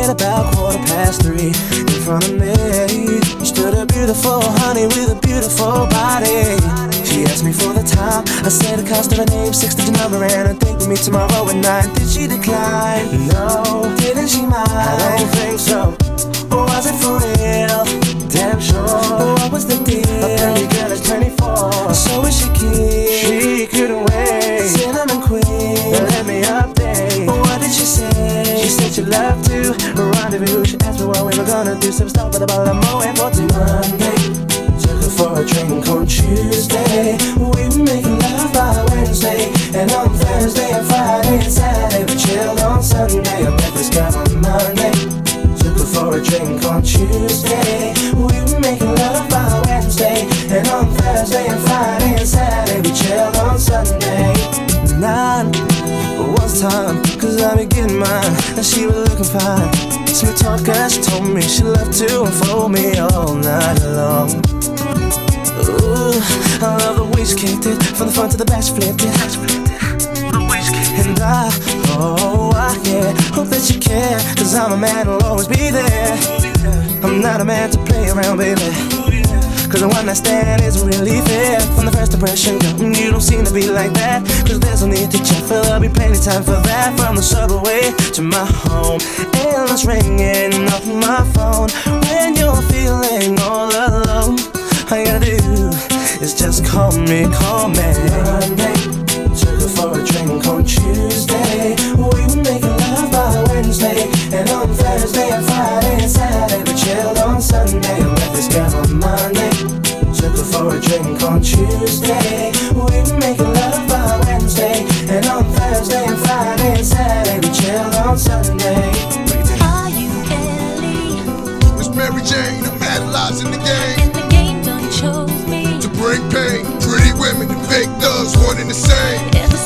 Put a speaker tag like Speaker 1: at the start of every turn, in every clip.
Speaker 1: at about quarter
Speaker 2: past three in front of me.
Speaker 1: Stood a beautiful honey with a
Speaker 2: beautiful body. She asked me
Speaker 1: for the
Speaker 3: time.
Speaker 2: I said the cost of a name, six digit number, and I think we meet tomorrow at nine. Did she decline? No. Didn't she mind? I don't think so. Or was it for real? Damn sure. Or what was the deal? A pretty girl is 24. So is she keen? She couldn't wait. Cinnamon queen. Let me update. What did she say? said she loved to rendezvous. She asked me what we were gonna do. Some stuff the about a moment for two Monday. Took her for a drink on Tuesday. We were making love by Wednesday. And on Thursday and Friday and Saturday, we chilled on Sunday. I met this guy on Monday. Took her for a drink on Tuesday. We were making love by Wednesday. And on Thursday and Friday and Saturday, we chilled on Sunday. Nine time, cause I be getting mine, and she was looking fine. Sweet talk, as she told me she loved to unfold me all night long. Ooh, I love the way she kicked it, from the front to the back, she flipped it. And I, oh, I, yeah, hope that you care, cause I'm a man, I'll always be there. I'm not a man to play around, baby. Cause the one I stand isn't really fair. From the first impression, girl, mm, you don't seem to be like that. Cause there's no need to
Speaker 4: check, for there'll be plenty time for that. From the subway to
Speaker 2: my home, endless ringing off my phone. When you're feeling all alone, all you gotta do is just call me,
Speaker 4: call me. Monday,
Speaker 5: took her for a drink on Tuesday. We were making love by Wednesday, and on Thursday and Friday and Saturday, we chilled on Sunday a drink on Tuesday. We make love by Wednesday. And on Thursday and Friday and Saturday, we chilled on Sunday. Are you Ellie? It's Mary Jane, I'm analyzing the game. And the game done chose me. To bring pain, pretty women and fake thugs, one and the same. Ever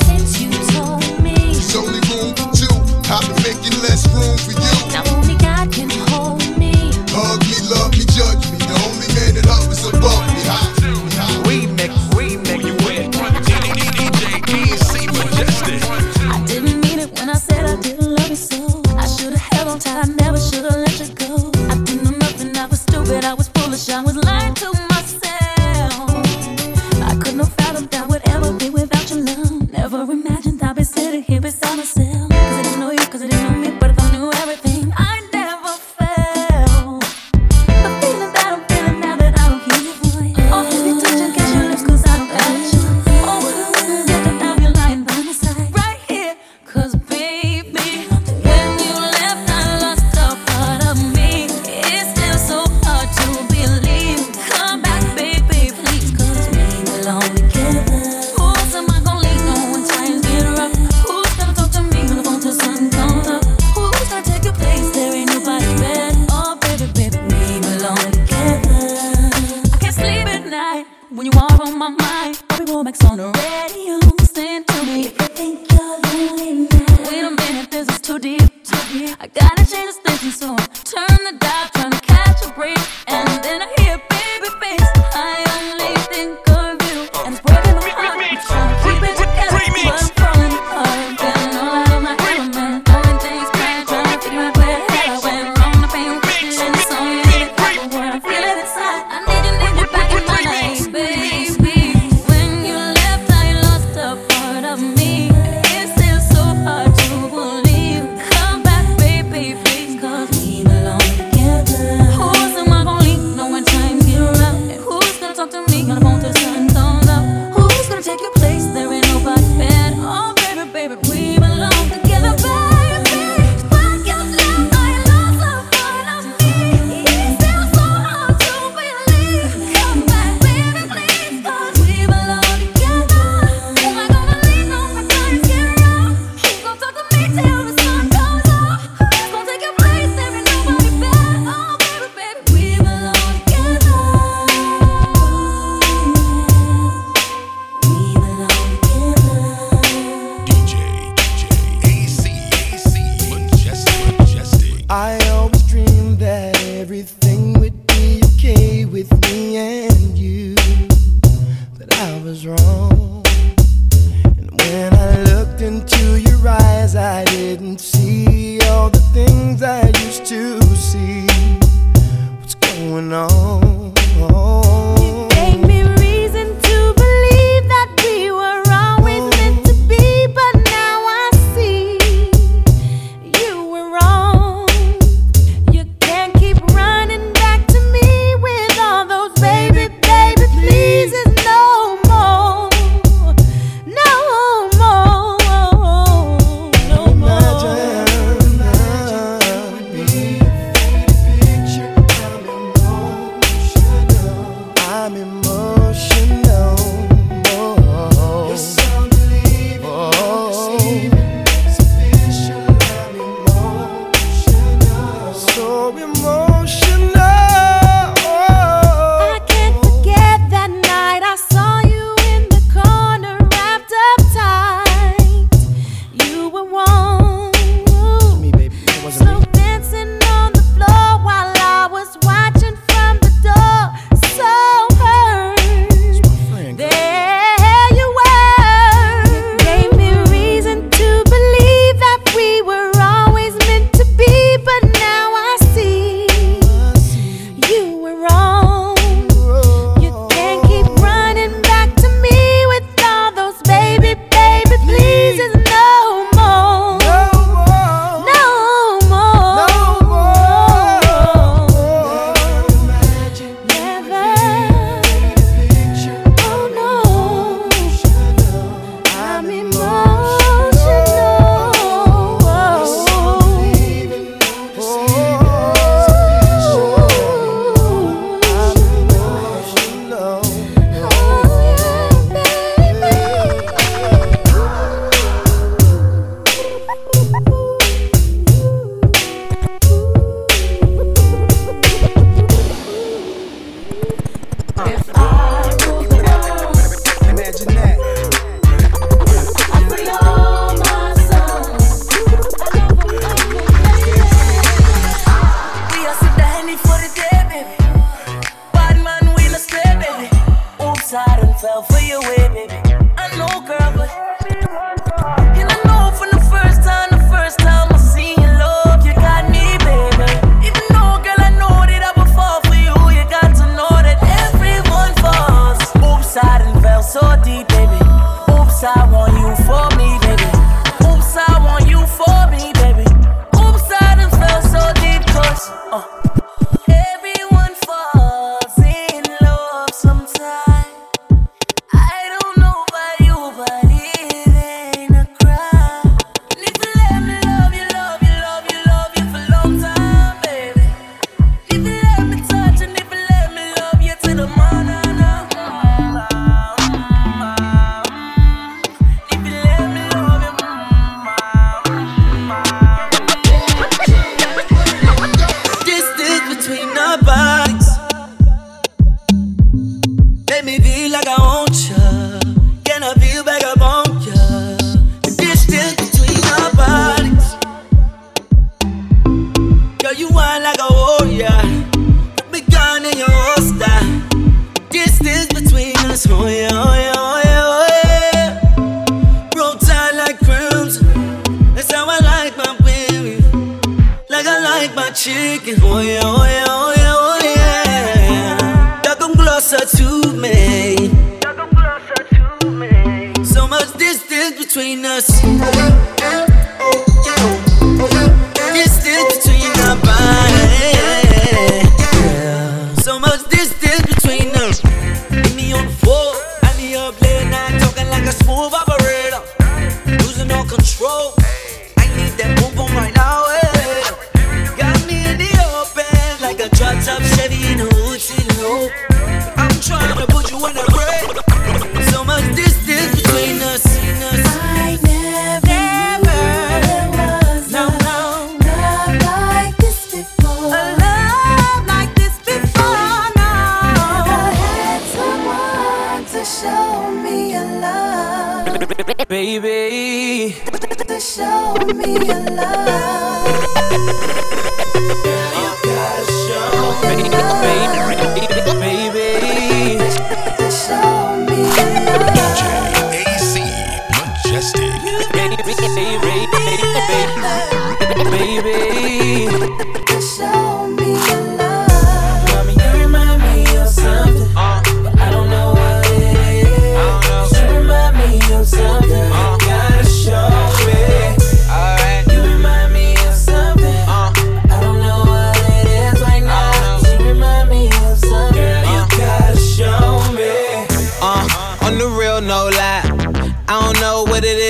Speaker 5: I gotta change this thinking soon. Turn the dial, trying to catch a break. And then
Speaker 6: I hear
Speaker 5: baby face. I only think of you. And it's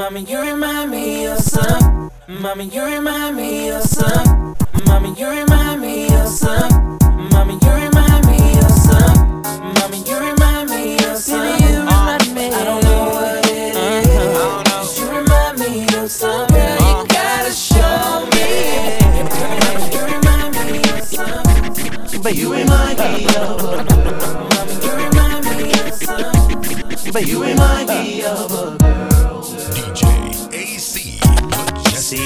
Speaker 5: Mommy, you remind me of some. Mommy, you remind me of some. Mommy, you remind me of some. Mommy, you remind me of some. Mommy, you remind me of some. you remind me. I don't know what it is. You remind me of some. Girl, you gotta show me. Mommy, you remind me of some.
Speaker 7: But you remind me of
Speaker 5: Mommy, you remind me of some.
Speaker 7: but you remind me of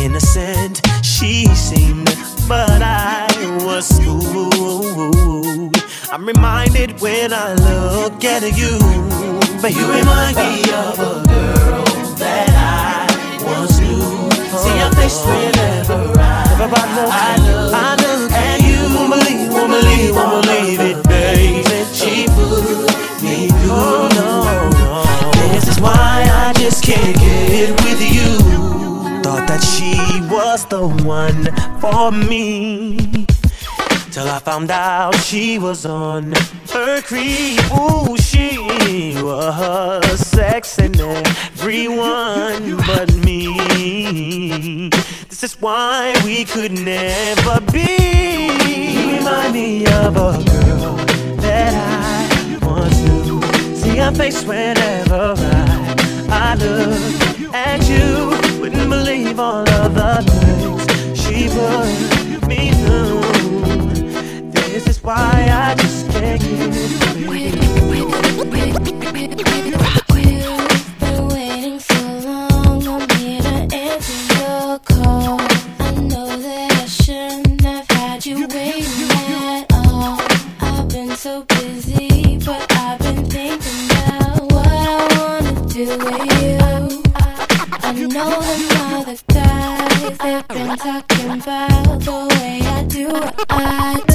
Speaker 7: Innocent she seemed, but I was fooled. I'm reminded when I look at you, but you remind me of a girl that I once knew. See your face whenever I, I look, I look at you. Won't believe, won't believe, won't believe it, baby. She put me through. No, no. This is why I just can't get with you. Thought that she was the one for me. Till I found out she was on her creep. Ooh, she was sexing everyone but me. This is why we could never be. You remind me of a girl that I once knew. See her face whenever I, I look at you. Wouldn't believe all of the things she put me through. This is why I just can't get with
Speaker 6: know them all the guys they've been talking about
Speaker 8: the way I
Speaker 9: do. What I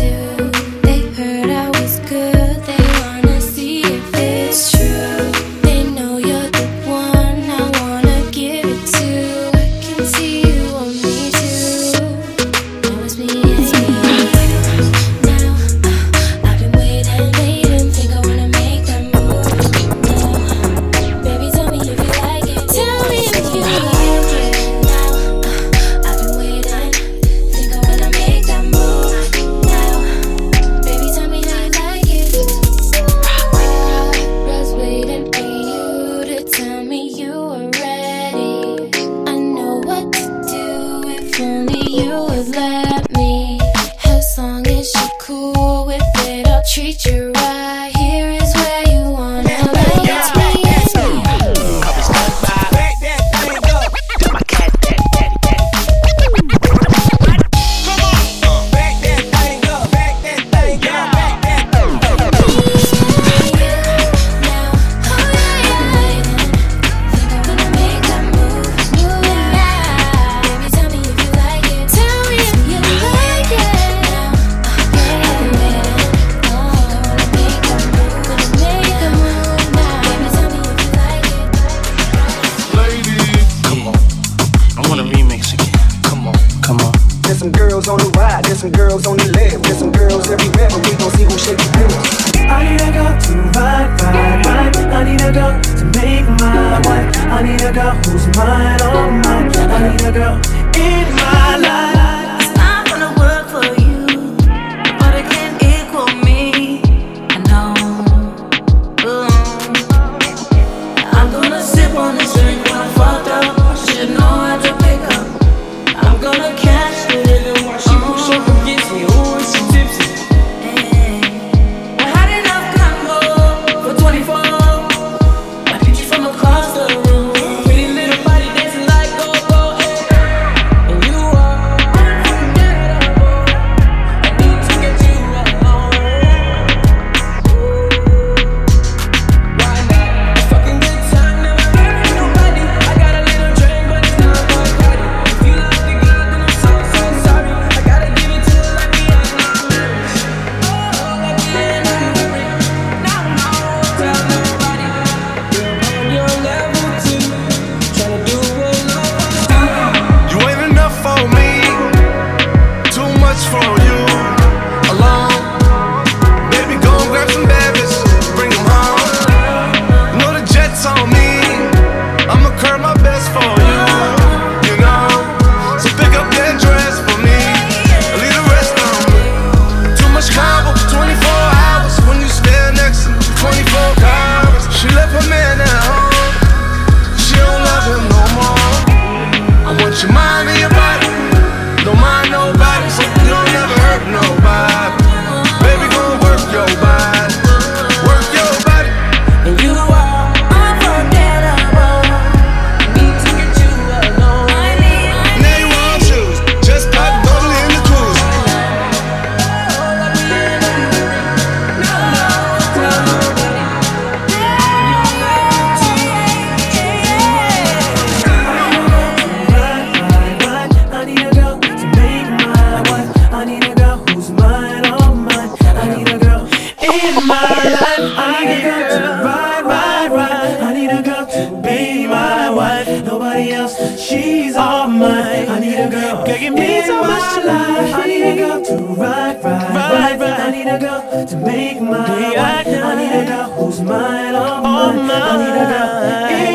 Speaker 9: These are mine. I need a girl. Girl, give me so much life. I need a girl to ride, ride, ride. rock. I need a girl to make my life. I need a girl who's mine, oh, all. Oh, mine. I need a girl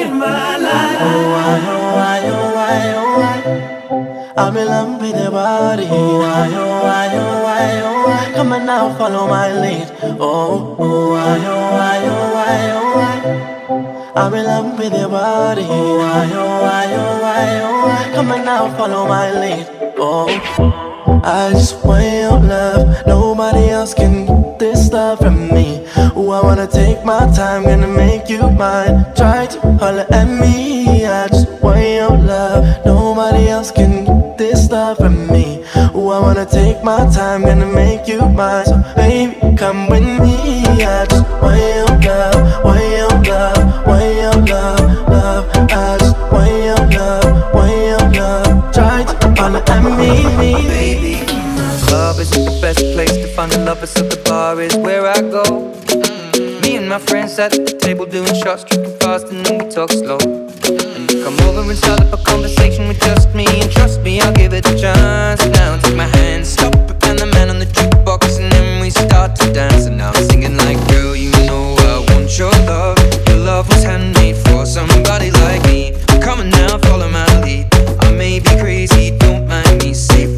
Speaker 9: in my life. Oh, I, oh, I, oh, I, oh, I. I'm in love with your body. Oh, I, oh, I, oh, I, oh, I. Come on now, follow my lead. Oh, oh, I, oh, I, oh, I, oh, I. I'm in love with your body. Why, oh, why, oh, why, oh. Come on now, follow my lead. Oh.
Speaker 10: I just want your love. Nobody else can get this love from me. Ooh, I wanna take my time, gonna make you mine. Try to holler at me. I just want your love. Nobody else can get this love from me. Ooh, I wanna take my time, gonna make you mine. So baby, come with me.
Speaker 11: I just want your love, want your love, want your love.
Speaker 10: The love, so the
Speaker 11: bar is where I go. Mm-hmm. Me and my friends sat at the table doing shots, drinking fast, and then we talk slow. Mm-hmm.
Speaker 10: And come over and start up a conversation with just me, and trust me, I'll give it a chance. Now take my hand, stop, and the man on the jukebox, and then we start to dance. And now
Speaker 11: I'm singing like, girl, you
Speaker 10: know
Speaker 11: I want your love. Your love was handmade for somebody like me. Come on now, follow my lead. I may be crazy, don't mind me. Safe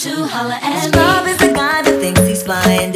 Speaker 11: to holler at me. Bob is the guy that thinks he's flying.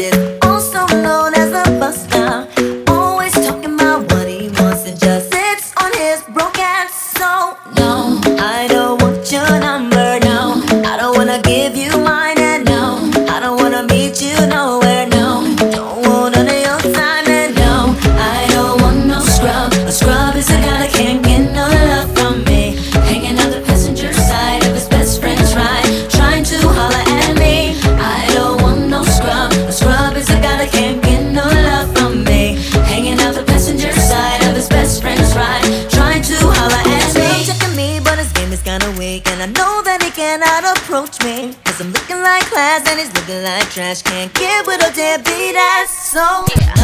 Speaker 11: like trash. Can't get with a damn beat ass. So.
Speaker 10: Yeah.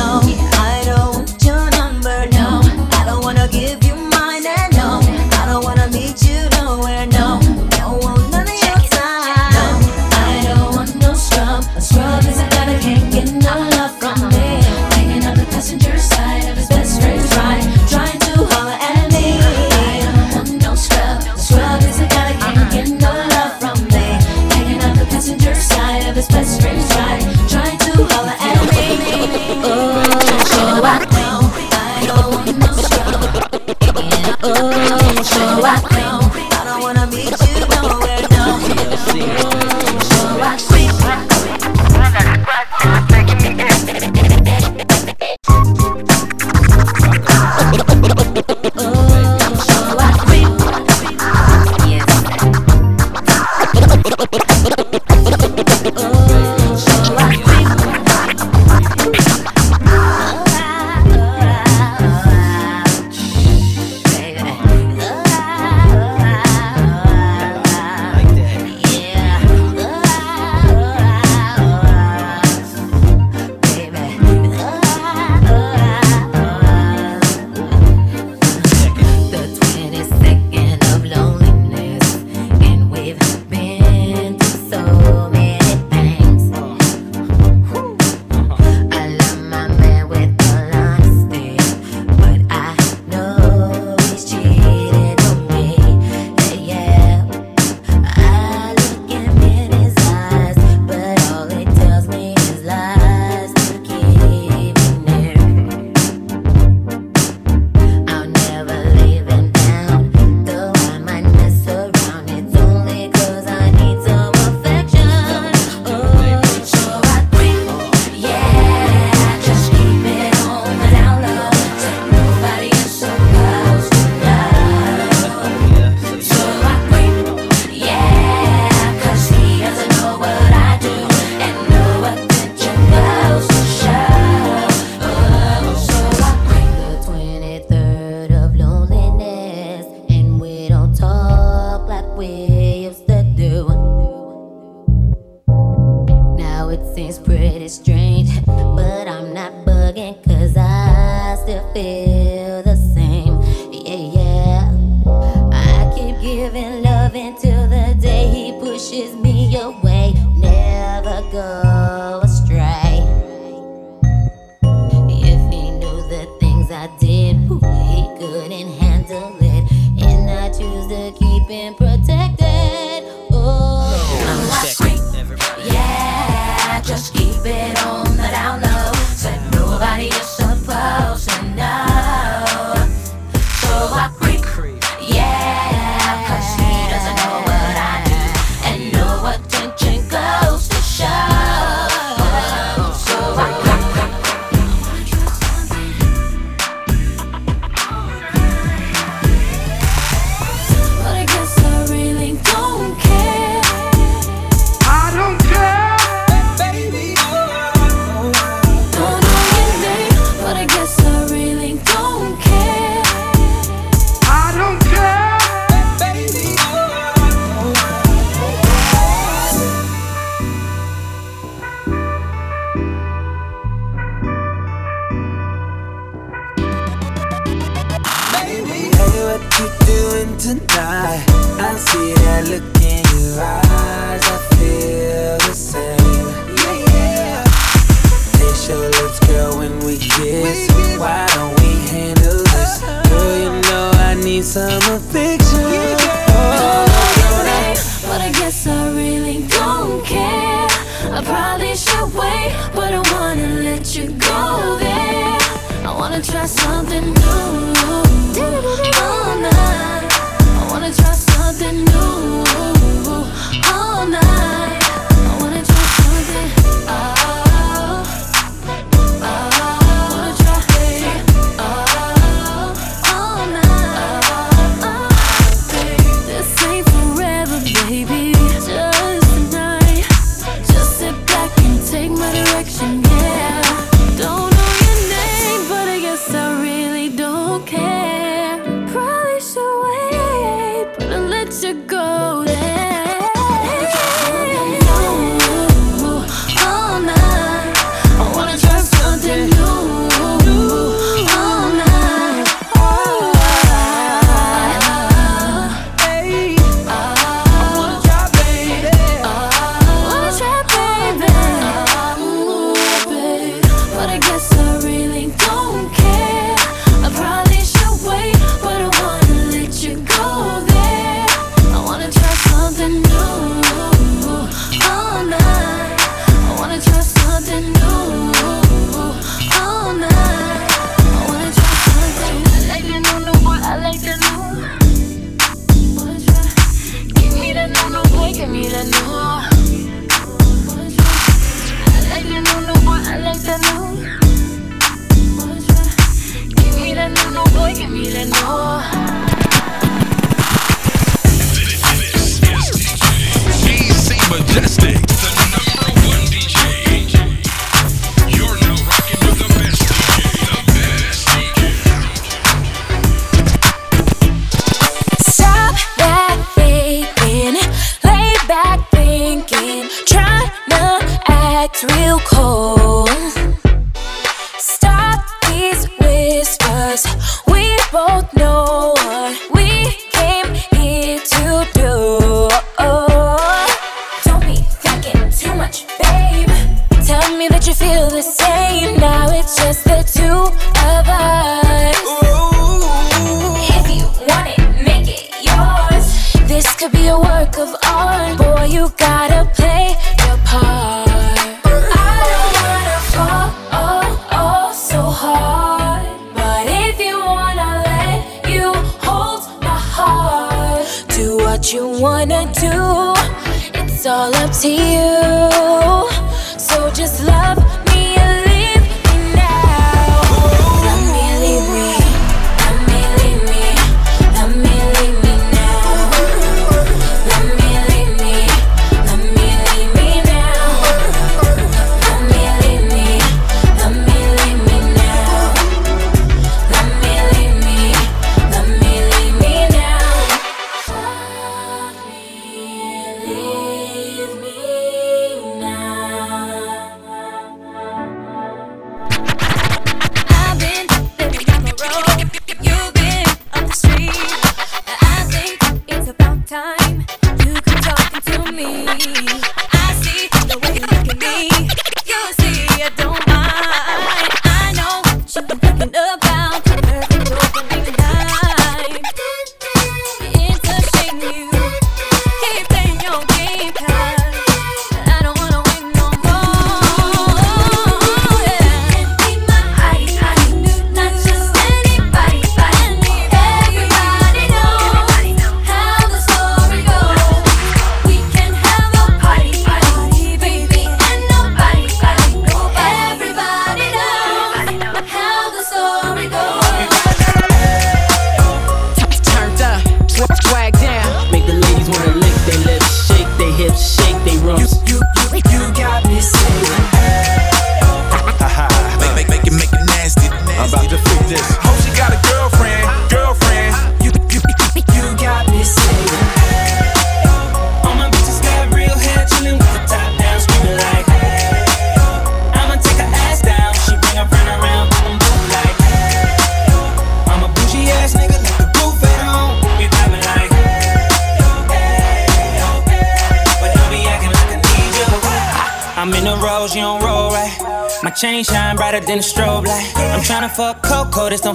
Speaker 12: baby. Hey, what you doing tonight? I see that look in your eyes. I feel the same. Yeah. Taste your lips, girl, when we kiss. Why don't we handle this? Uh-huh. Girl, you know I need some affection.
Speaker 8: Oh, but I guess I really don't care. I probably should wait, but I wanna let you go there. I wanna try something new. Oh night. I wanna try something new.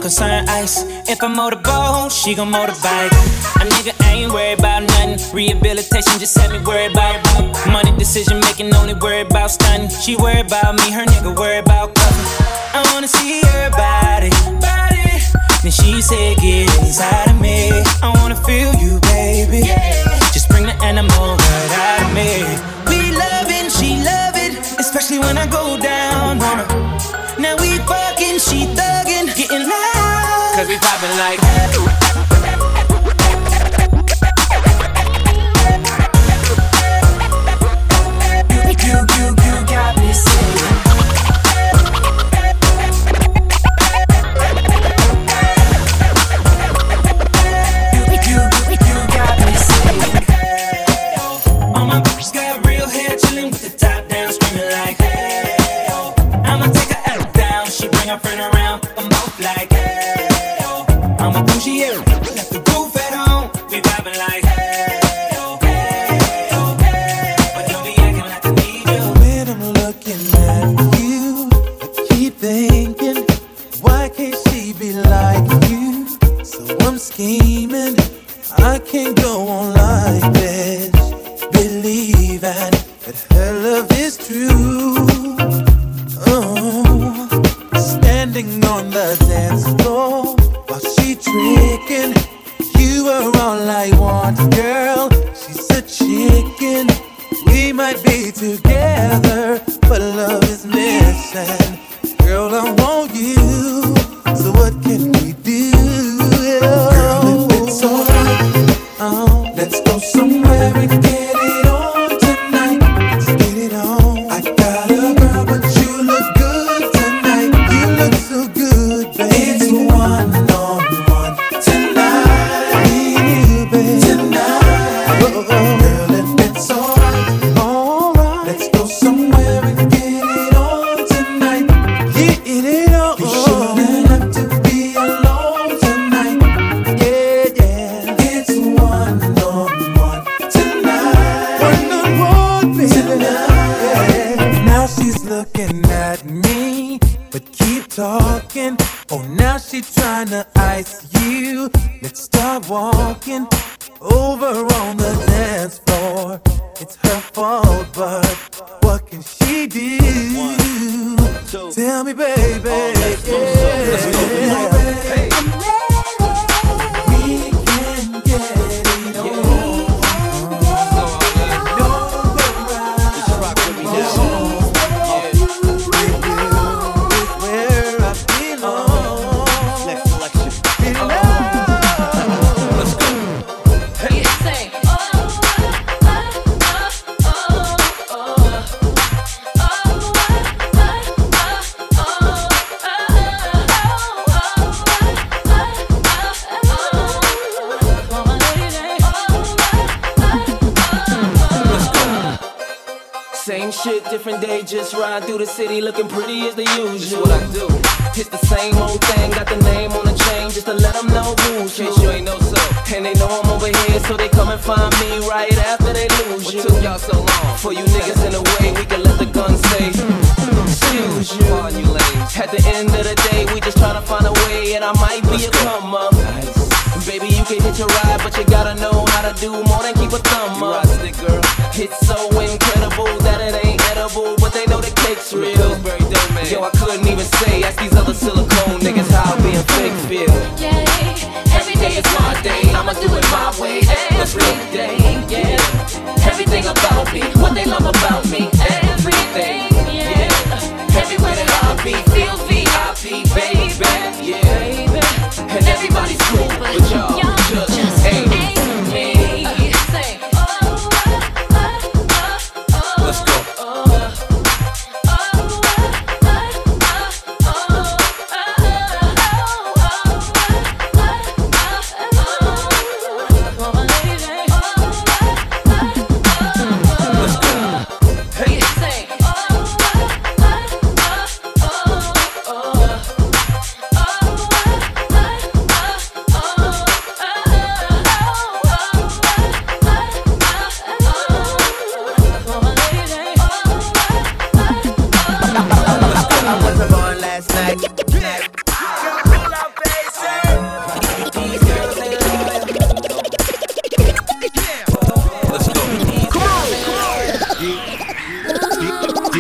Speaker 13: concern ice. If I motorboat, she gon' motorbike.
Speaker 7: dancing. Girl, I
Speaker 14: want you.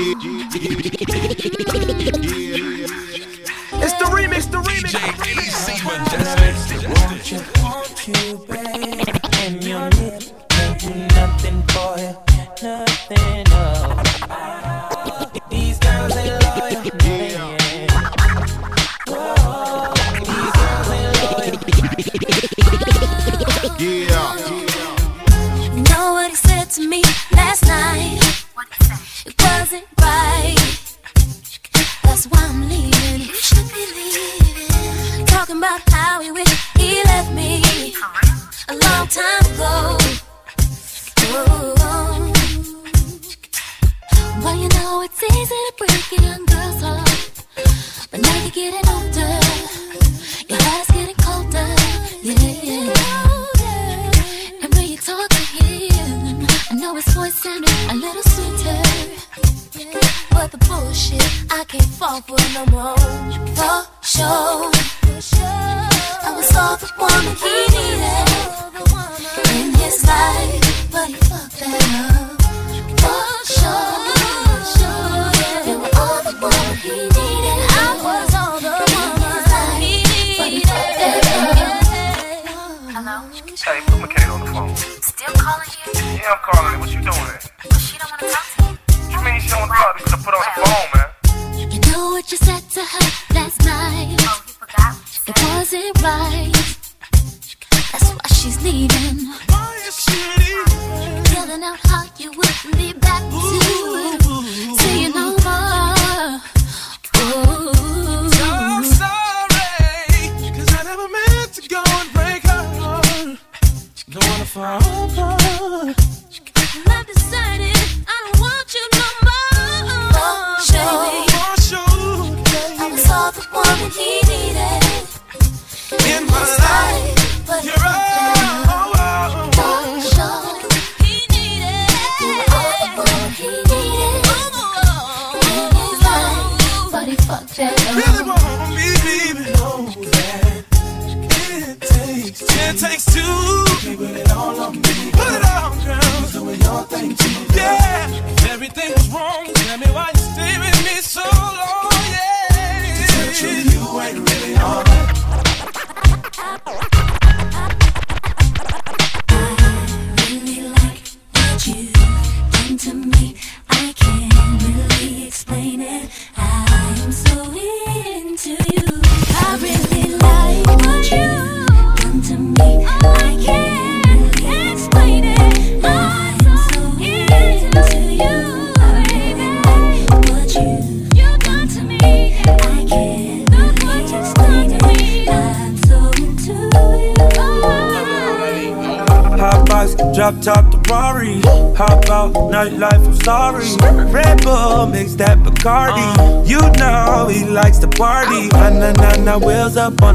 Speaker 8: G, G, G, G, G, G, G.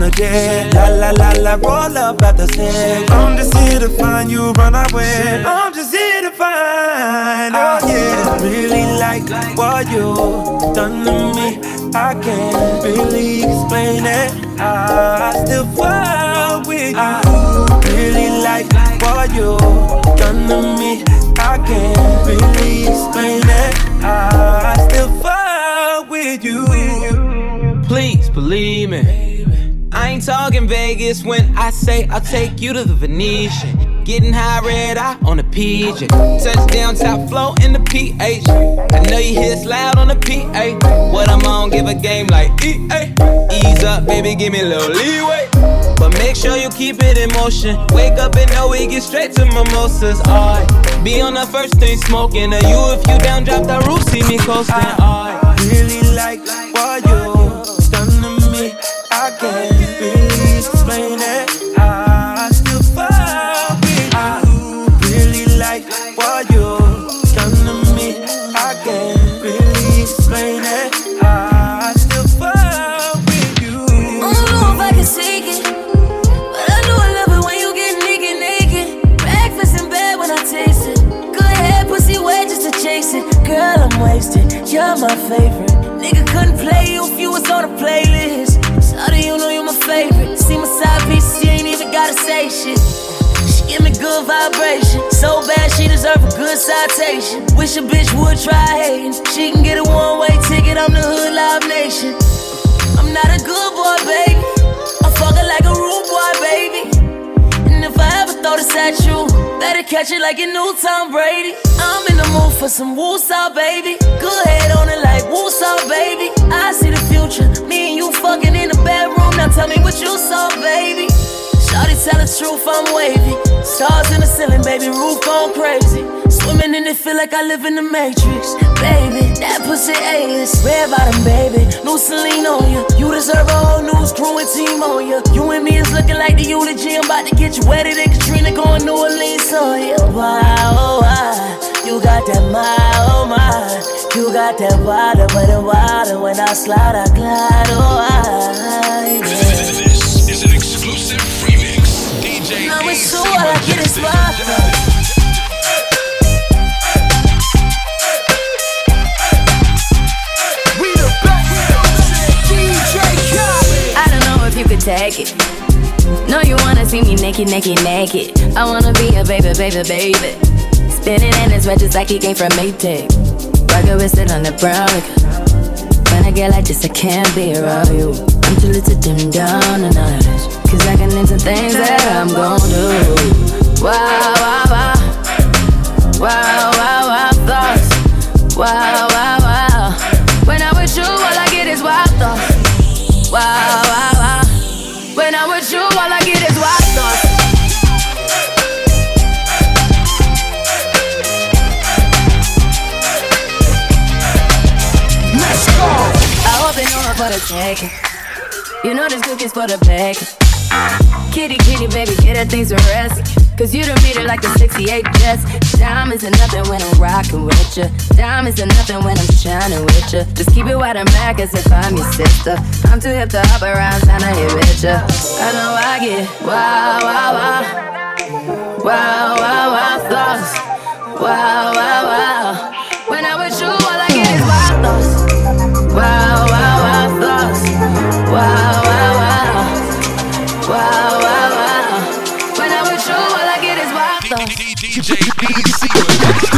Speaker 8: on
Speaker 15: a jet. La la la la, roll up at the set. I'm just here to find you, run away. I'm just here to find. Oh yeah, really like what you done to me. I can't really explain it. I still fall with you. I Really like what you done to me. I can't really explain it. I still fall with you.
Speaker 16: Please believe me. I ain't talking Vegas when I say I'll take you to the Venetian. Getting high red eye on the PJ. Touchdown top flow in the PH. I know you hear loud on the PA. What I'm on, give a game like EA. Ease up, baby, give me a little leeway. But make sure you keep it in motion. Wake up and know we get straight to mimosas. Alright, be on the first thing smoking. Or you if you down, drop the roof, see me coasting. Alright.
Speaker 15: Really like what you
Speaker 17: my favorite. Nigga couldn't play you if you was on a playlist. Sorry, you know you're my favorite. See my side piece, you ain't even gotta say shit. She give me good vibration. So bad she deserve a good citation. Wish a bitch would try hating. She can get a one-way ticket. I'm the hood live nation. I'm not a good boy, baby. I'm fucking like a rude boy, baby. Ever throw this at you, better catch it like you knew Tom Brady. I'm in the mood for some woosah, baby. Good head on it like woosah, baby. I see the future. Me and you fucking in the bedroom. Now tell me what you saw, baby. Shawty tell the truth, I'm wavy. Stars in the ceiling, baby, roof gone crazy. Swimming in it, feel like I live in the Matrix. Baby, that pussy A-list. Red bottom, baby, new Celine on you. You deserve a whole new crew and team on you. You and me is looking like the eulogy. I'm about to get you wetter than Katrina going New Orleans on you. Wow, oh, wow. You got that my, oh my. You got that water, but the water when I slide, I glide, oh I.
Speaker 18: This is an exclusive remix. DJ
Speaker 17: Now it's all I get is
Speaker 19: take it. No, you wanna see me naked, naked, naked. I wanna be a baby, baby, baby. Spinning in his just like he came from Maytag. Rocket with it on the brown. Like, when I get like this, I can't be around you. I'm too little to dim down a notch. Cause I can into things that I'm gon' do. Wow, wow, wow. Wow, wow, wow, You know this cookie's for the bag. Kitty, kitty, baby, get her things to rest. Cause you done made it like the 68 Jets. Diamonds are nothing when I'm rocking with ya. Diamonds are nothing when I'm shining with ya. Just keep it wide and back as if I'm your sister. I'm too hip to hop around, time to hit with ya. I know I get wow, wow, wow. Wow, wow, wow, thoughts. Wow, wow, wow. When I'm with you,
Speaker 12: Yes.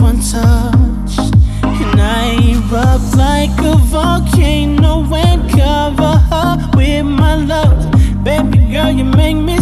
Speaker 12: one touch, and I
Speaker 7: erupt like
Speaker 15: a volcano and cover her with
Speaker 7: my love. Baby
Speaker 15: girl, you
Speaker 7: make me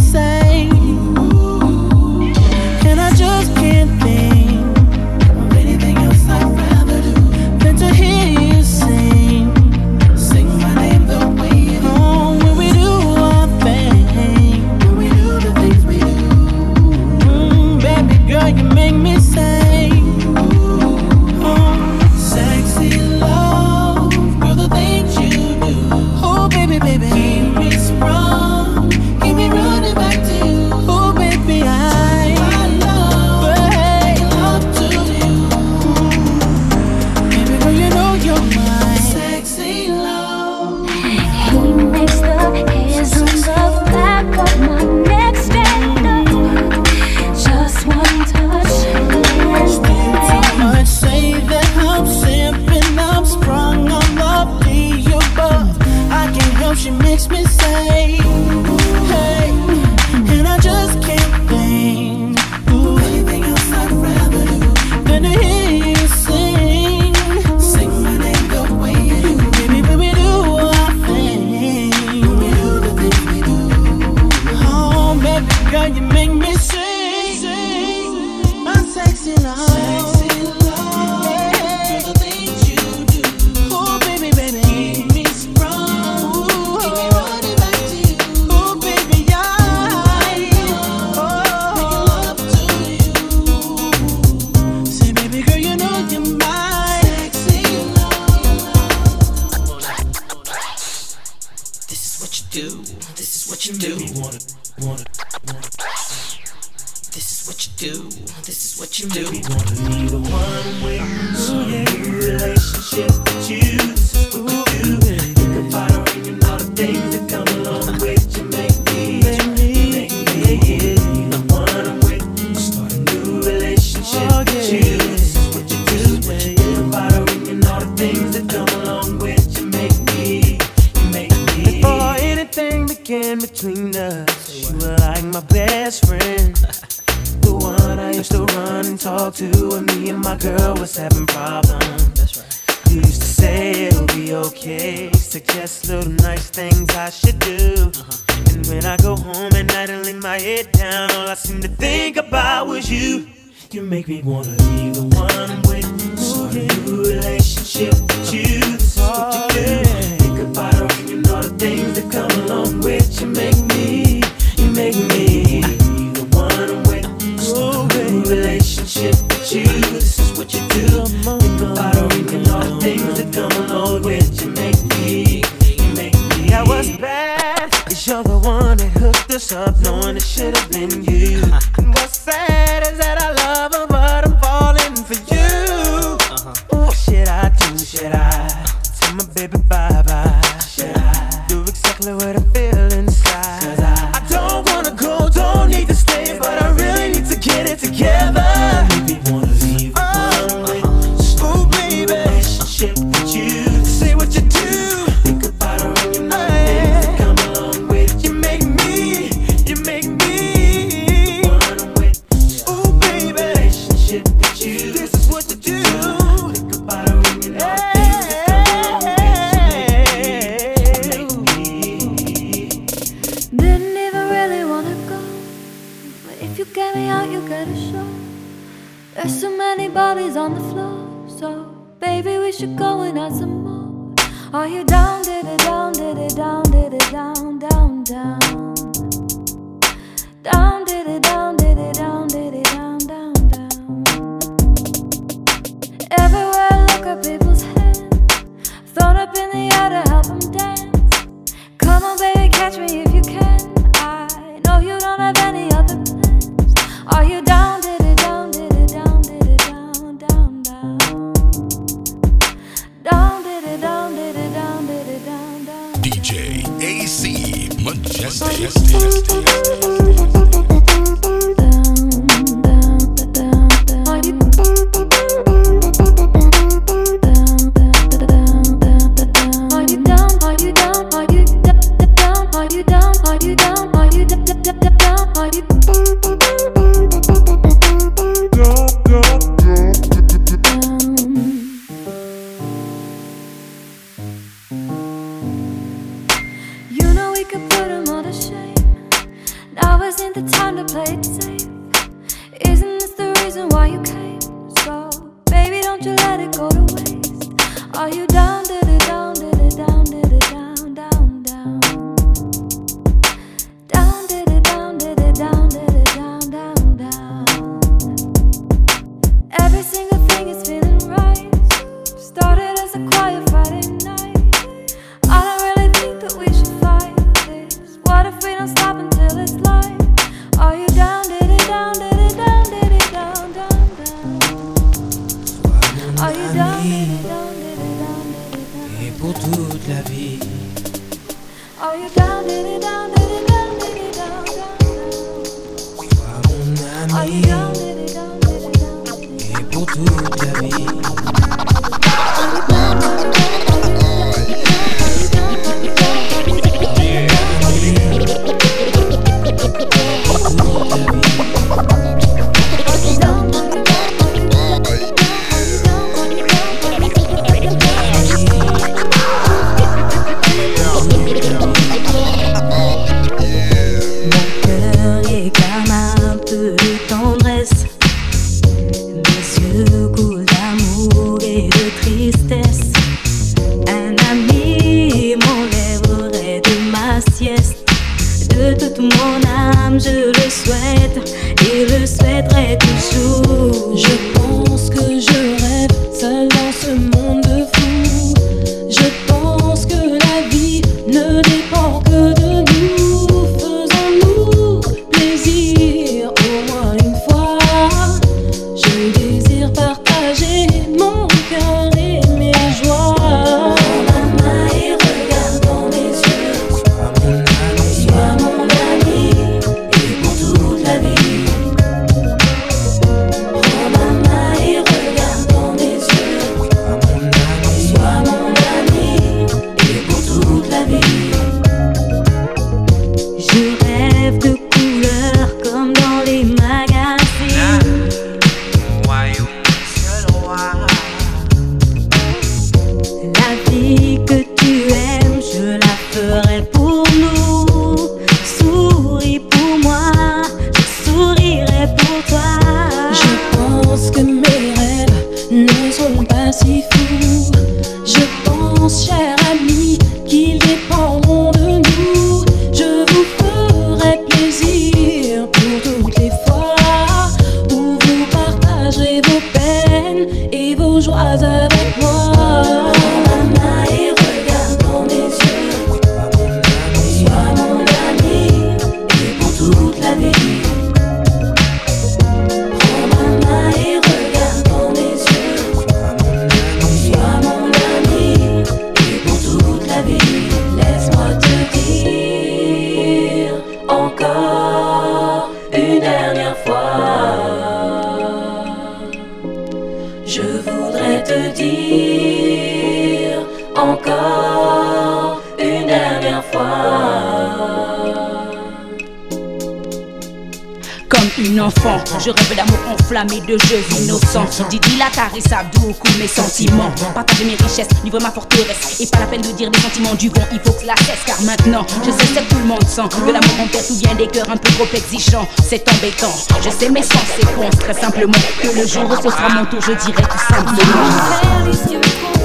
Speaker 8: ma
Speaker 4: forteresse. Et pas la peine de dire des sentiments du bon, il faut que la cesse. Car maintenant, je sais que tout le monde sent que l'amour en tête ou bien des cœurs un peu trop exigeants. C'est embêtant, je sais mes sens, c'est con, très simplement. Que le jour où ce sera mon tour, je dirai tout simplement.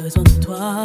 Speaker 20: besoin de toi.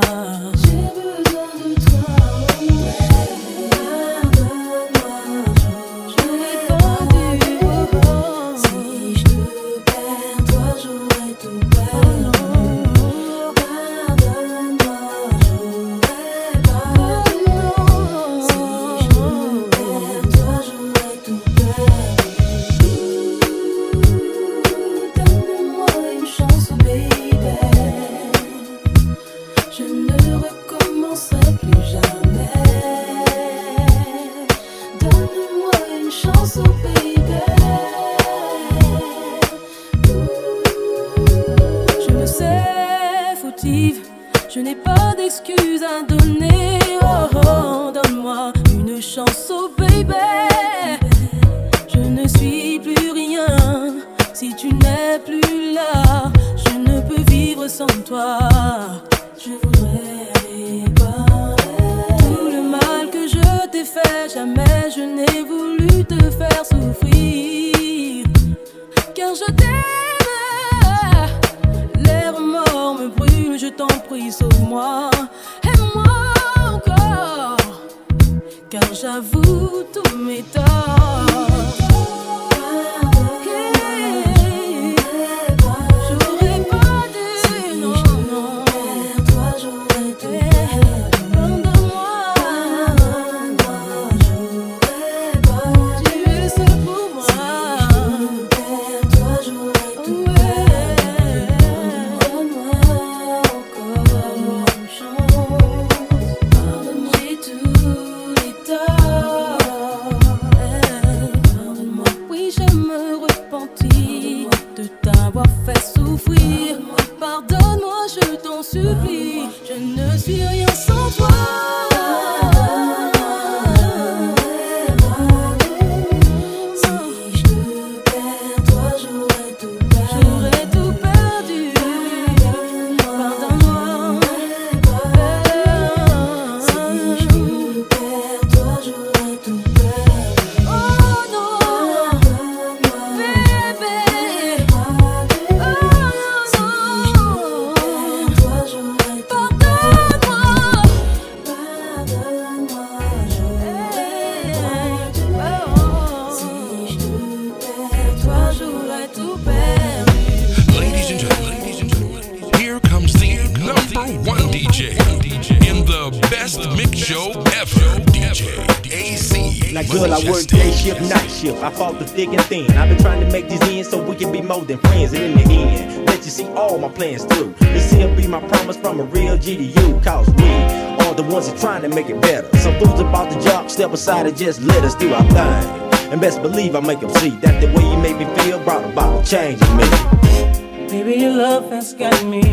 Speaker 21: just let us do our thing. And best believe I make them see that the way you made me feel brought about a change in me.
Speaker 22: Maybe your love has got me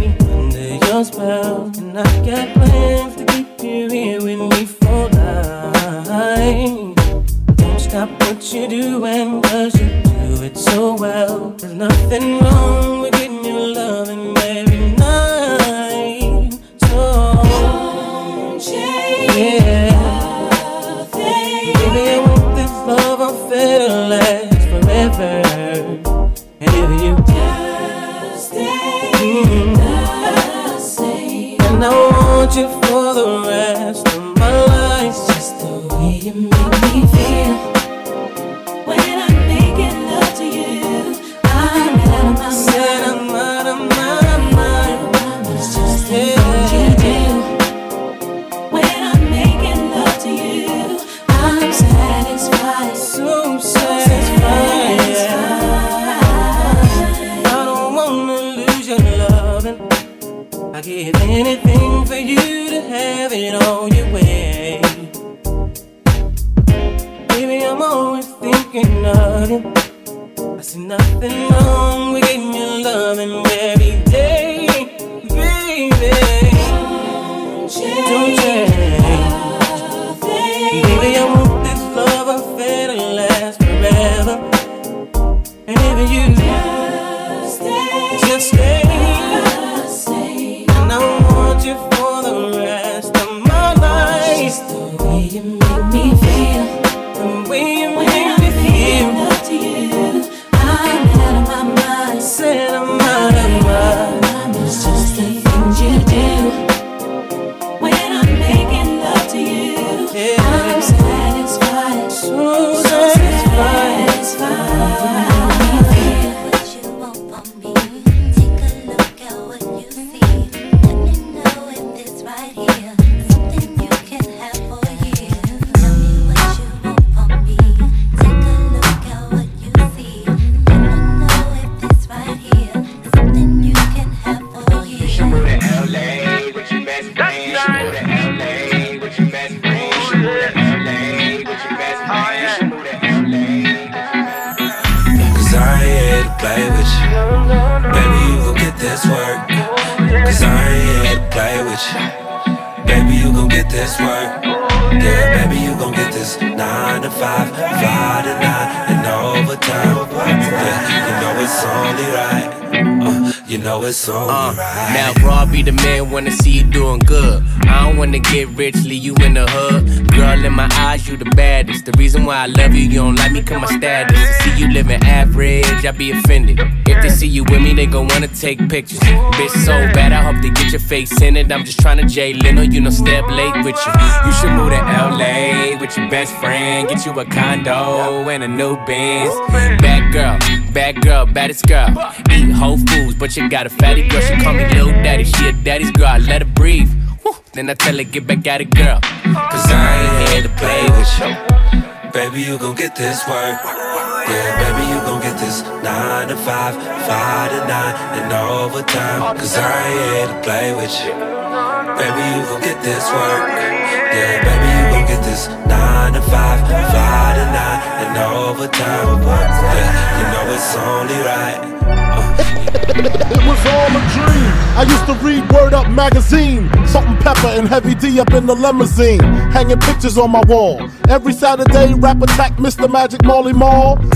Speaker 22: it. I'm just
Speaker 23: tryna Jay Leno, you know, step late with you. You should move to LA with your best friend. Get you a condo and a new Benz. Bad girl, bad girl, baddest girl. Eat whole foods, but you got a fatty girl. She call me little daddy, she a daddy's girl. I let her breathe. Then I tell her, get back at it, girl. Cause I ain't here to play with you.
Speaker 15: Baby, you gon' get this work. Yeah, baby, you gon' get this nine to five, five to nine, and overtime. Cause I ain't here to play with you. Baby, you gon' get this work. Yeah, baby, you gon' get this nine to five, five to nine, and overtime. Yeah, you know it's only right.
Speaker 24: It was all a dream. I used to read Word Up magazine, Salt and Pepper and Heavy D up in the limousine, hanging pictures on my wall. Every Saturday, rap attack Mr. Magic Molly Mall.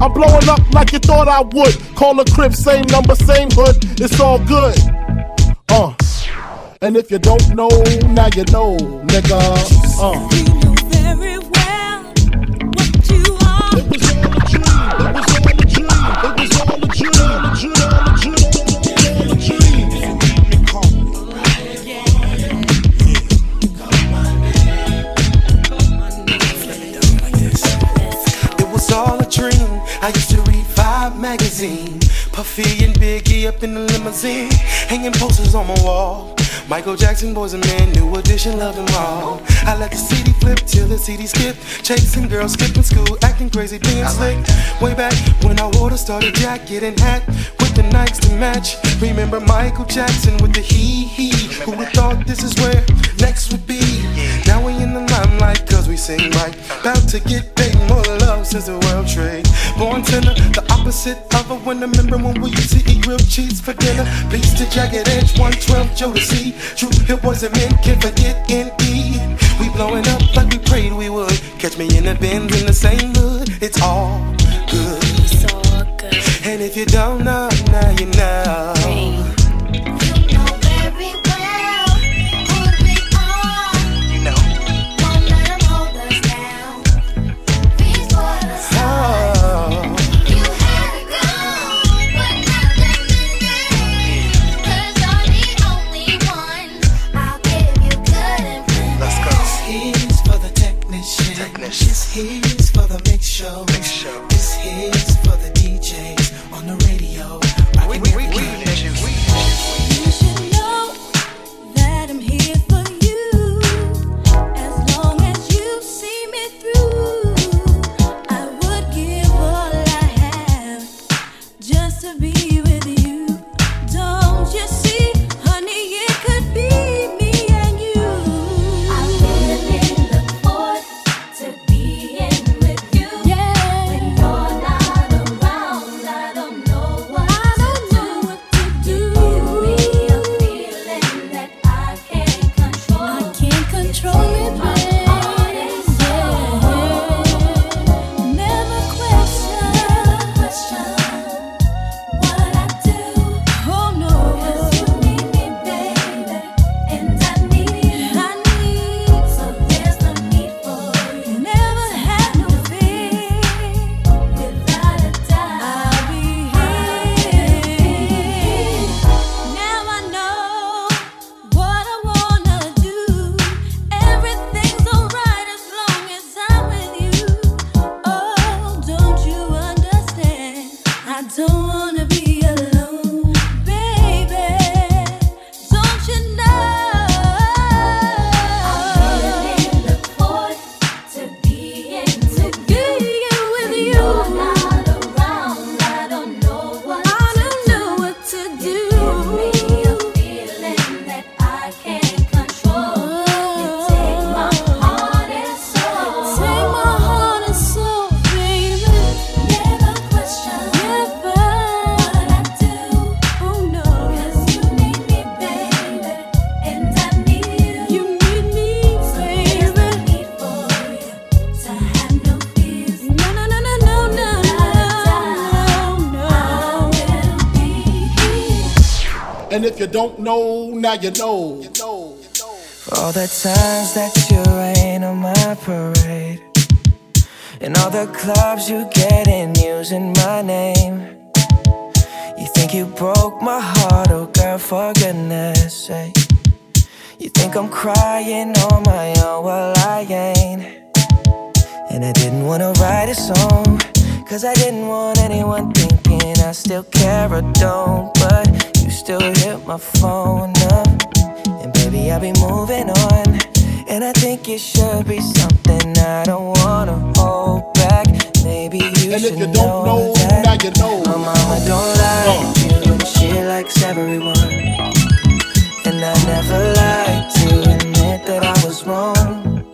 Speaker 24: I'm blowing up like you thought I would. Call a crib, same number, same hood. It's all good. Uh. And if you don't know, now you know, nigga. Uh.
Speaker 20: I used to read Vibe magazine. Puffy and Biggie up in the limousine, hanging posters on my wall. Michael Jackson, boys and men, new edition, love them all. I let the CD flip till the CD skip. Chasing girls, skipping school, acting crazy, being slick. Way back when I wore the starter jacket and hat the Nikes to match. Remember Michael Jackson with the hee hee. Who would thought this is where next would be? Now we in the limelight cause we sing right. About to get paid more love since the world trade. Born sinner, the opposite of a winner. Remember when we used to eat grilled cheese for dinner? Beats to Jagged Edge, 112, Joe to see. True boys and men can't forget NE. We blowing up like we prayed we would. Catch me in the bins in the same hood. It's all good. And if you don't know, now you know.
Speaker 12: Go. For the technician. This here's for the mix show.
Speaker 25: Know,
Speaker 24: now you know.
Speaker 17: For all the times that you rain on my parade. And all the clubs you get in using my name. You think you broke my heart, oh girl, for goodness sake. You think I'm crying on my own, well, I ain't. And I didn't wanna write a song, cause I didn't want anyone thinking I still care or don't. But still hit my phone up, and baby, I'll be moving on. And I think it should be something I don't wanna hold back. Maybe you
Speaker 24: And
Speaker 17: should
Speaker 24: if you don't know,
Speaker 17: that
Speaker 24: now you know.
Speaker 17: my mama don't like uh. you, and she likes everyone. And I never like to admit that I was wrong.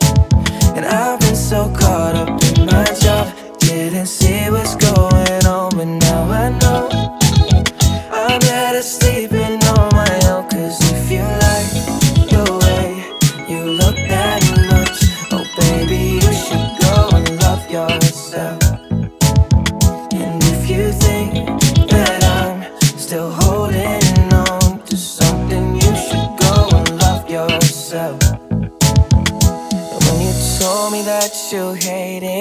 Speaker 17: And I've been so caught up in my job, didn't see what's going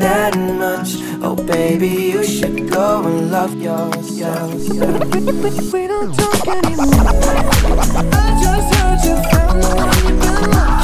Speaker 17: that much, oh baby, you should go and love yourself.
Speaker 26: We don't talk anymore. I just heard you found the one you've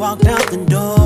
Speaker 12: walked out the door.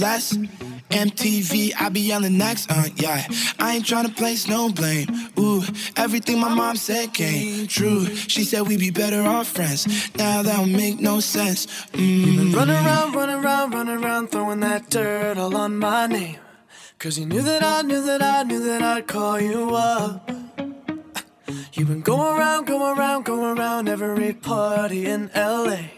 Speaker 27: less.
Speaker 28: MTV, I be on the next, uh, yeah. I ain't tryna place no blame. Ooh, everything my mom said came true. She said we'd be better off friends. Now that don't make no sense. Mm.
Speaker 26: Run around, run around, run around, throwing that dirt all on my name. Cause you knew that I knew that I knew that I'd call you up. You've been going around, going around, going around every party in LA.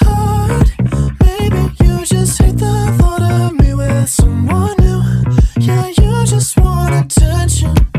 Speaker 8: someone new. Yeah, you just want attention.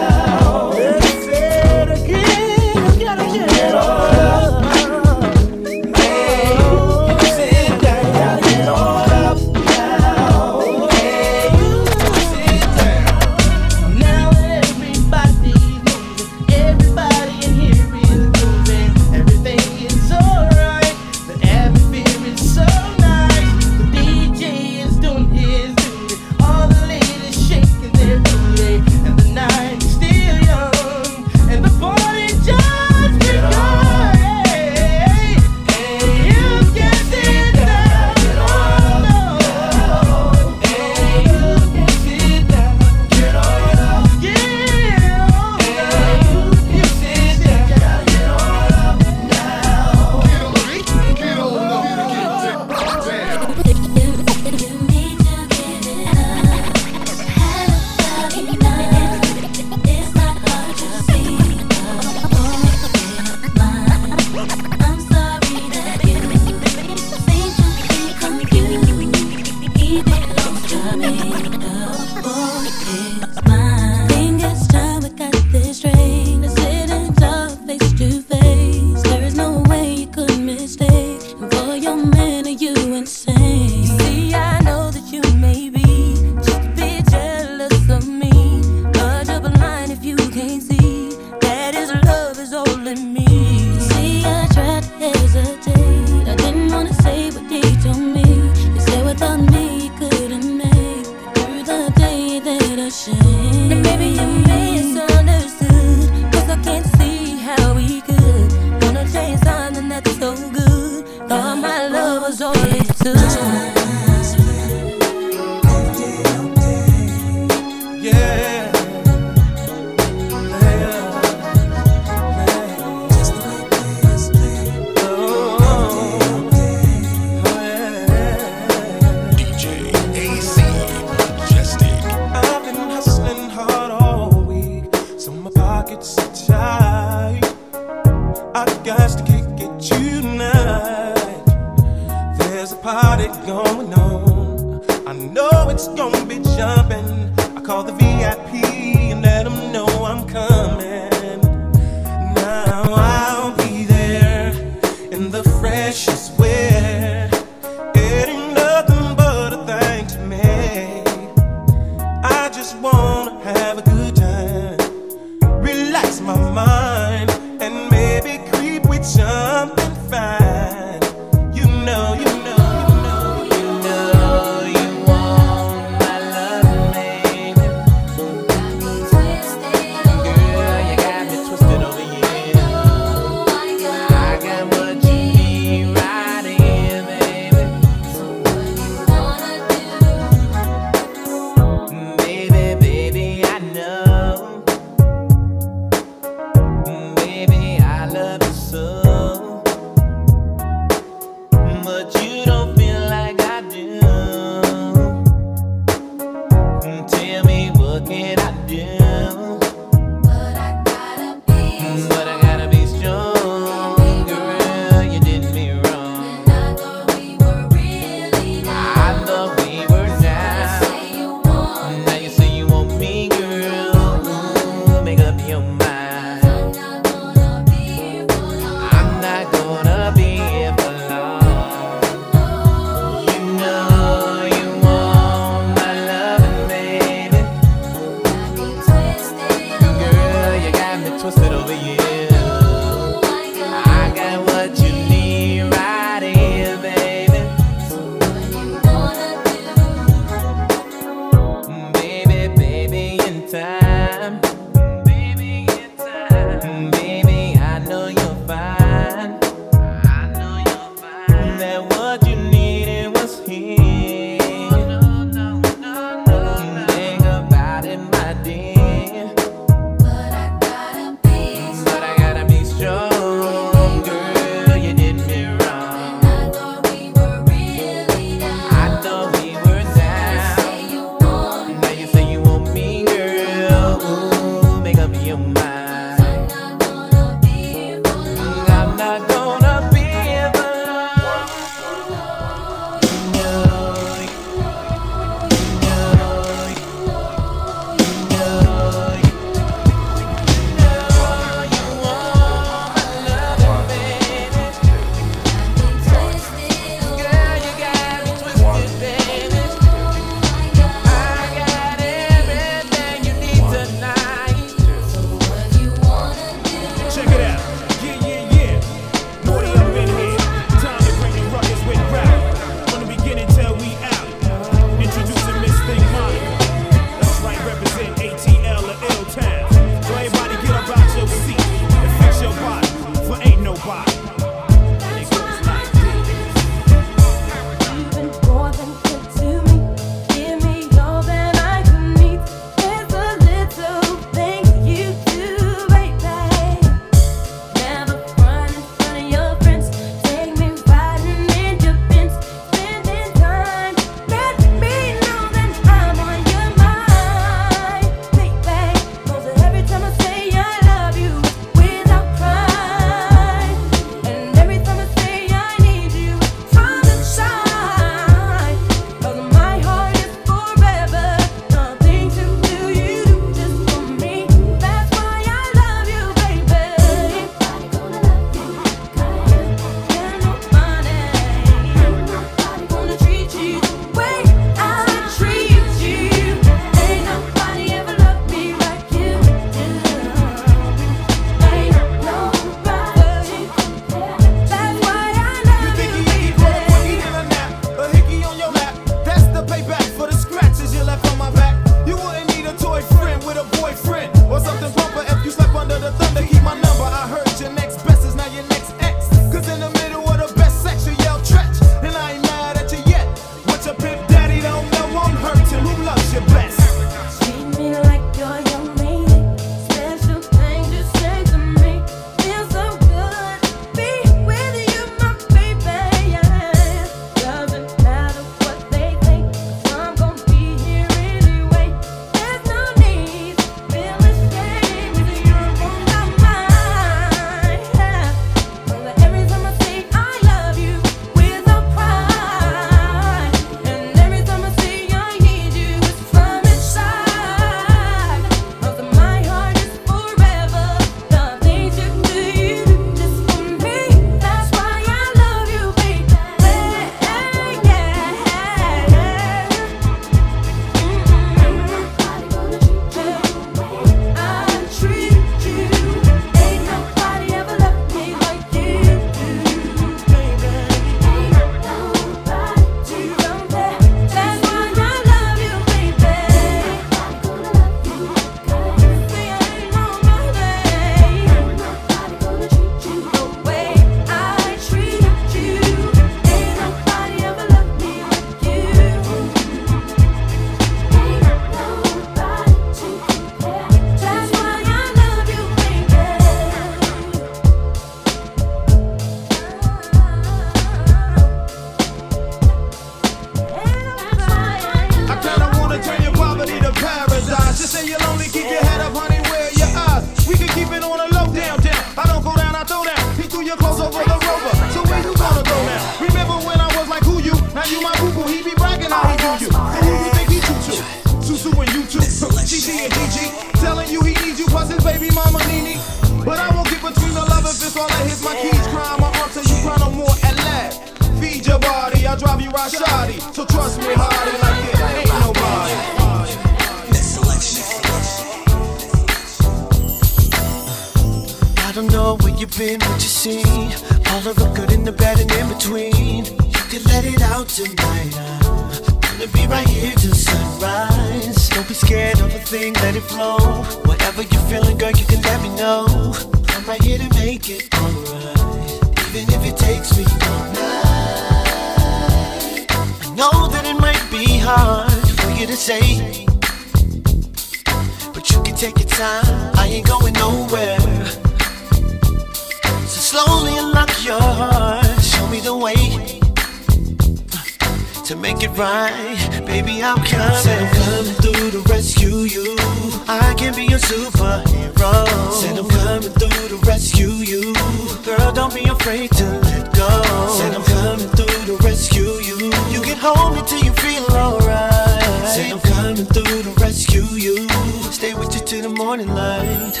Speaker 29: morning light.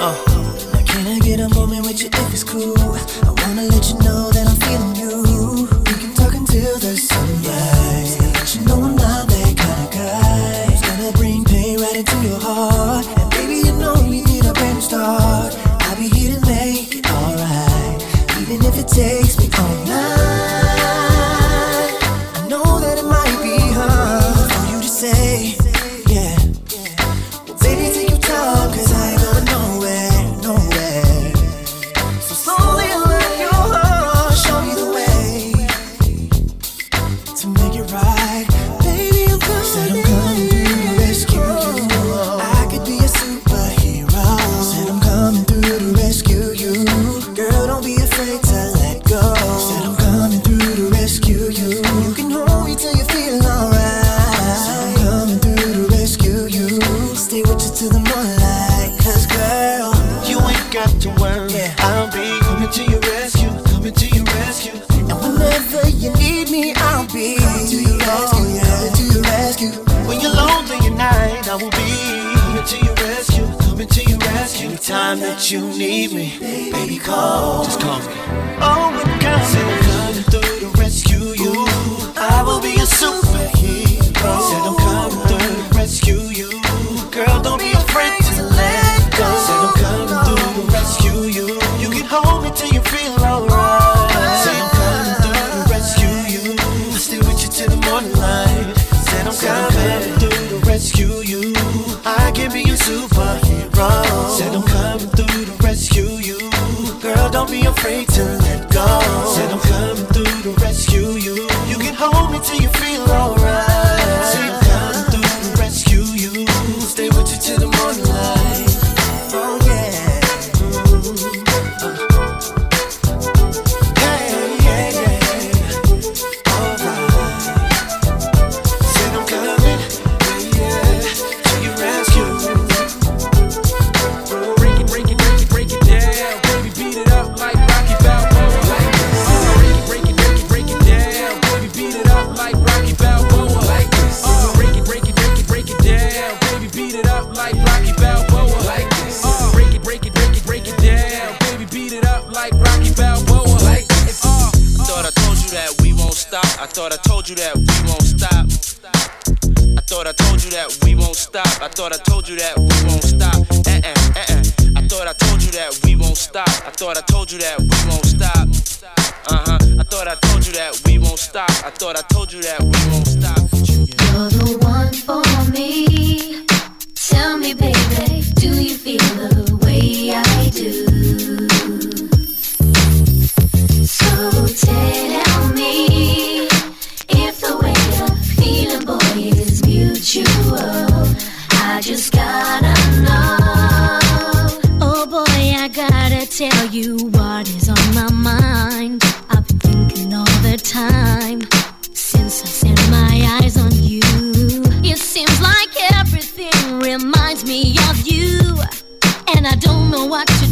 Speaker 29: Uh.
Speaker 12: Can I get a moment with you if it's cool? I wanna let you know that.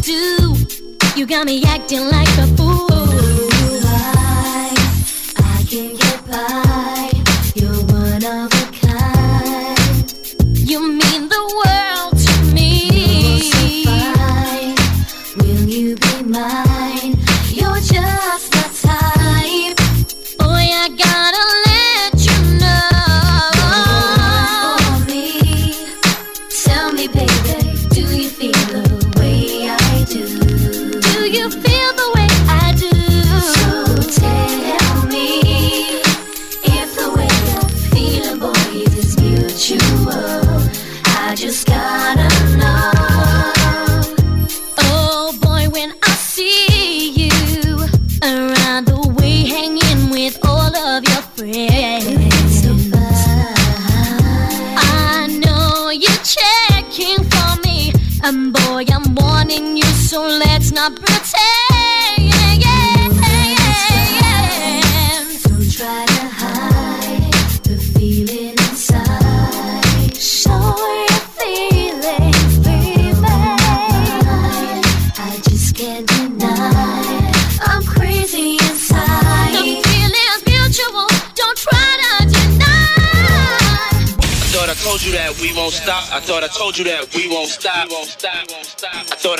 Speaker 30: do. You got me acting like a fool.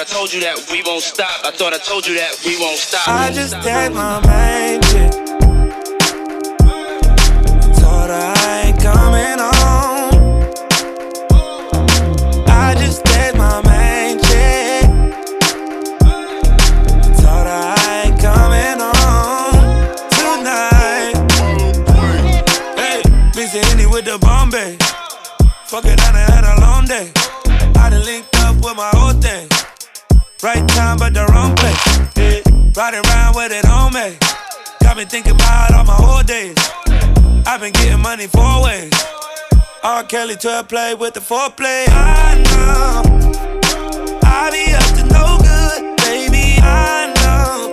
Speaker 23: Told you that we won't stop. I thought I told you that we won't stop. I
Speaker 15: just tagged my main. Riding around with it on me. Got me thinking about all my old days. I've been getting money four ways. R. Kelly 12 play with the foreplay. I know. I be up to no good, baby. I know.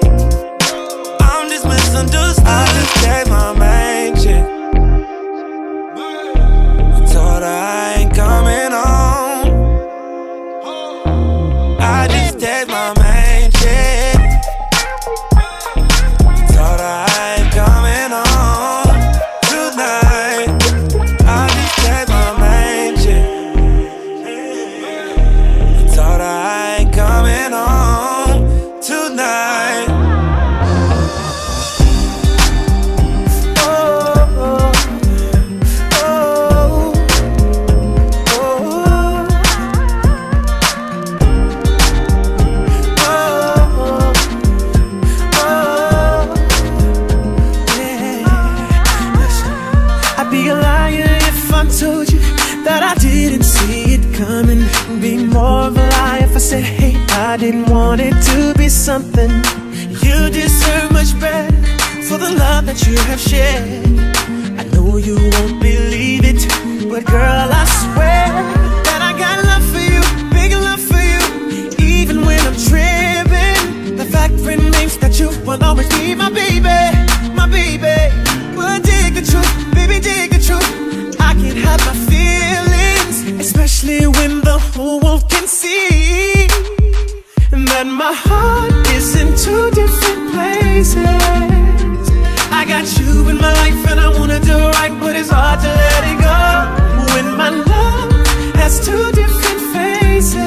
Speaker 15: I'm just misunderstood. I just gave my main chick. I told her I ain't coming home. I just text my
Speaker 7: something. You deserve much better for the love that you have shared. I know you won't believe it, but girl, I swear that I got love for you, big love for you. Even when I'm tripping, the fact remains that you will always be my baby, my baby. That my heart is in two different places. I got you in my life and I wanna do right, but it's hard to let it go. When my love has two different faces,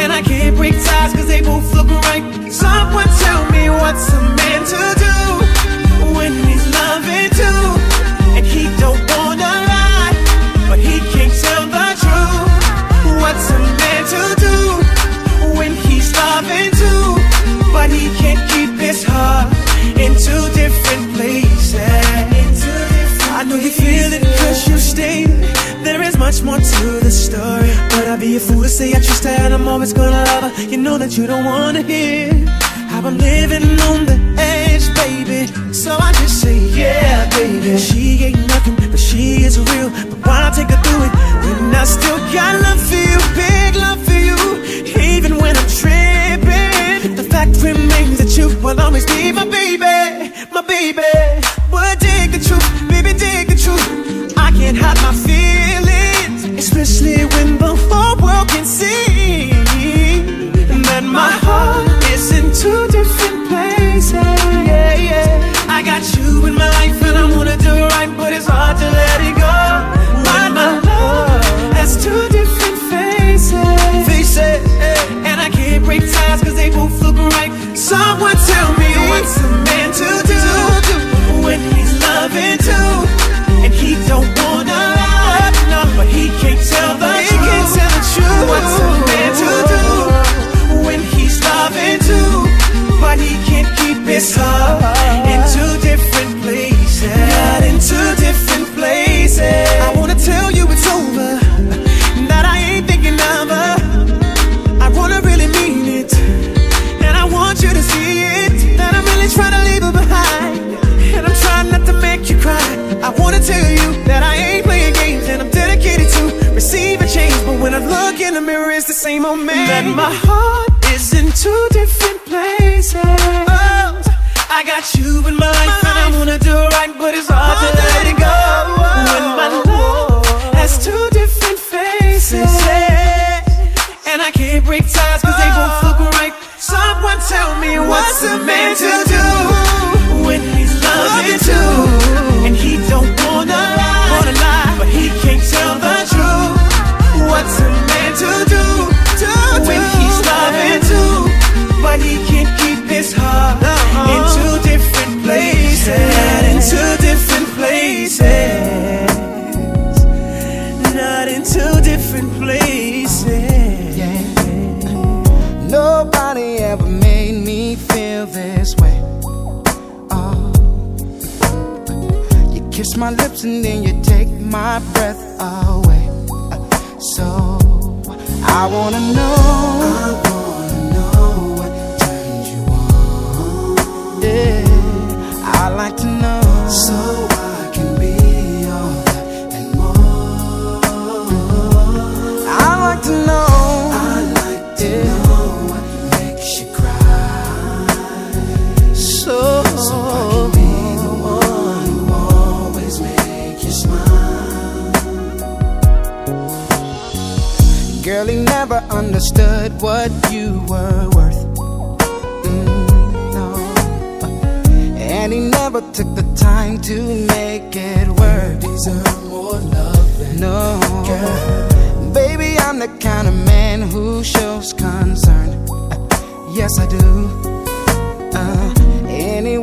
Speaker 7: and I can't break ties cause they both look right. Someone tell me what's a man to do much more to the story. But I'd be a fool to say I trust her and I'm always gonna love her. You know that you don't wanna hear how I'm living on the edge, baby. So I just say, yeah, baby. She ain't nothing, but she is real. But why take her through it when I still got love for you, big love for you? Even when I'm tripping, the fact remains that you will always be my baby, my baby. But dig the truth, baby, dig the truth. I can't hide my feelings, got you in my life and I wanna do right, but it's hard to let it go. When my love has two different faces, faces, and I can't break ties 'cause they both look right. Someone tell me what's a man to do when he's loving too, and he don't wanna lie, no, but he can't tell the truth. What's a man to do when he's loving too, but he can't keep his heart in That my heart is in two different places. Oh, I got you in my life, and I wanna do right, but it's hard to let it go. When my love has two different faces. And I can't break ties cause they won't look right. Someone tell me what's a man to do when he's loving too. And he don't wanna he can't keep his heart in two different places. In two different places. Not in two different places.
Speaker 31: Nobody ever made me feel this way. Oh, you kiss my lips and then you take my breath away. So I wanna know. Understood what you were worth. Mm, no. And he never took the time to make it work. Deserve more love no. Girl. Baby, I'm the kind of man who shows concern. Uh, yes, I do. Uh, any